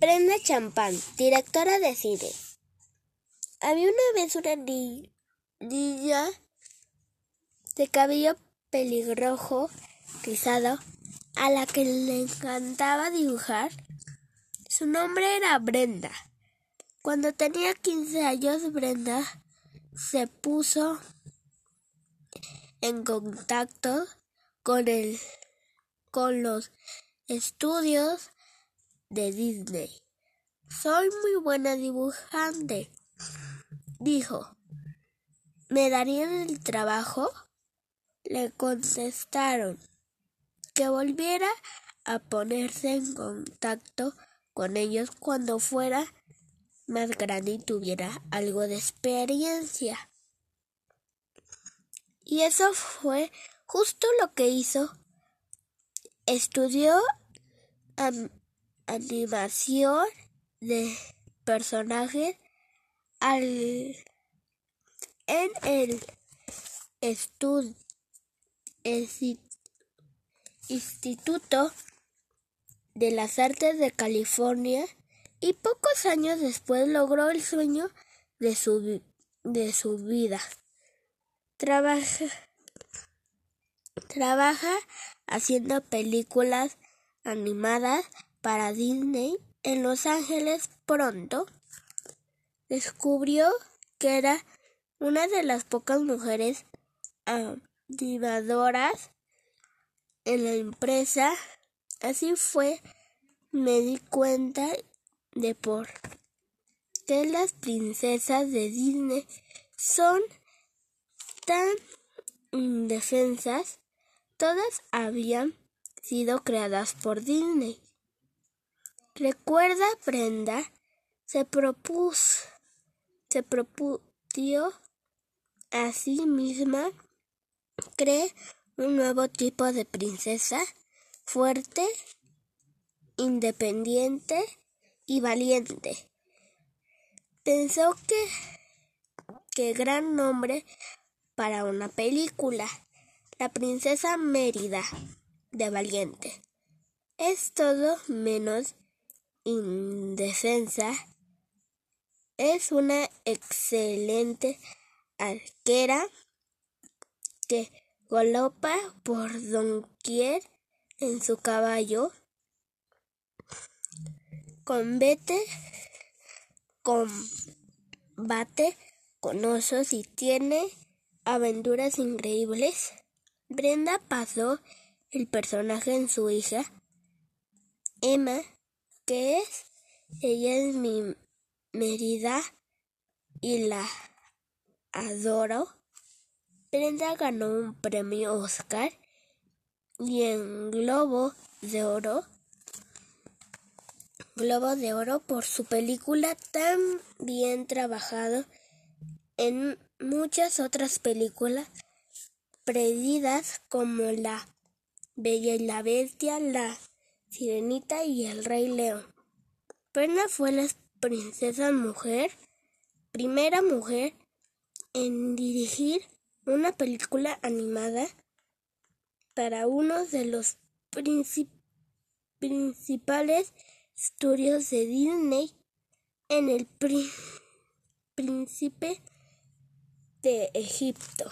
Brenda Champán, directora de cine. Había una vez una niña de cabello pelirrojo rizado a la que le encantaba dibujar. Su nombre era Brenda. Cuando tenía 15 años, Brenda se puso en contacto con el con los estudios de Disney. Soy muy buena dibujante, dijo. ¿Me darían el trabajo? Le contestaron que volviera a ponerse en contacto con ellos cuando fuera más grande y tuviera algo de experiencia. Y eso fue justo lo que hizo. Estudió animación de personajes al, en el Instituto de las Artes de California y pocos años después logró el sueño de su, de su vida. Trabaja, trabaja haciendo películas animadas para Disney en Los Ángeles pronto. Descubrió que era una de las pocas mujeres animadoras en la empresa. Así fue, me di cuenta de por qué las princesas de Disney son tan indefensas. Todas habían sido creadas por Disney. Recuerda, Brenda, se propuso, se propuso a sí misma cree un nuevo tipo de princesa fuerte, independiente y valiente. Pensó que, qué gran nombre para una película. La princesa Mérida de Valiente. Es todo menos indefensa. Es una excelente arquera que galopa por donquier en su caballo Combate, combate con osos y tiene aventuras increíbles. Brenda pasó el personaje en su hija, Emma, que es, ella es mi Merida y la adoro. Brenda ganó un premio Oscar y en Globo de Oro Globo de Oro por su película tan bien trabajado en muchas otras películas predidas como La Bella y la Bestia, La Sirenita y El Rey León. Perna fue la princesa mujer, primera mujer en dirigir una película animada para uno de los principales estudios de Disney en el Príncipe de Egipto.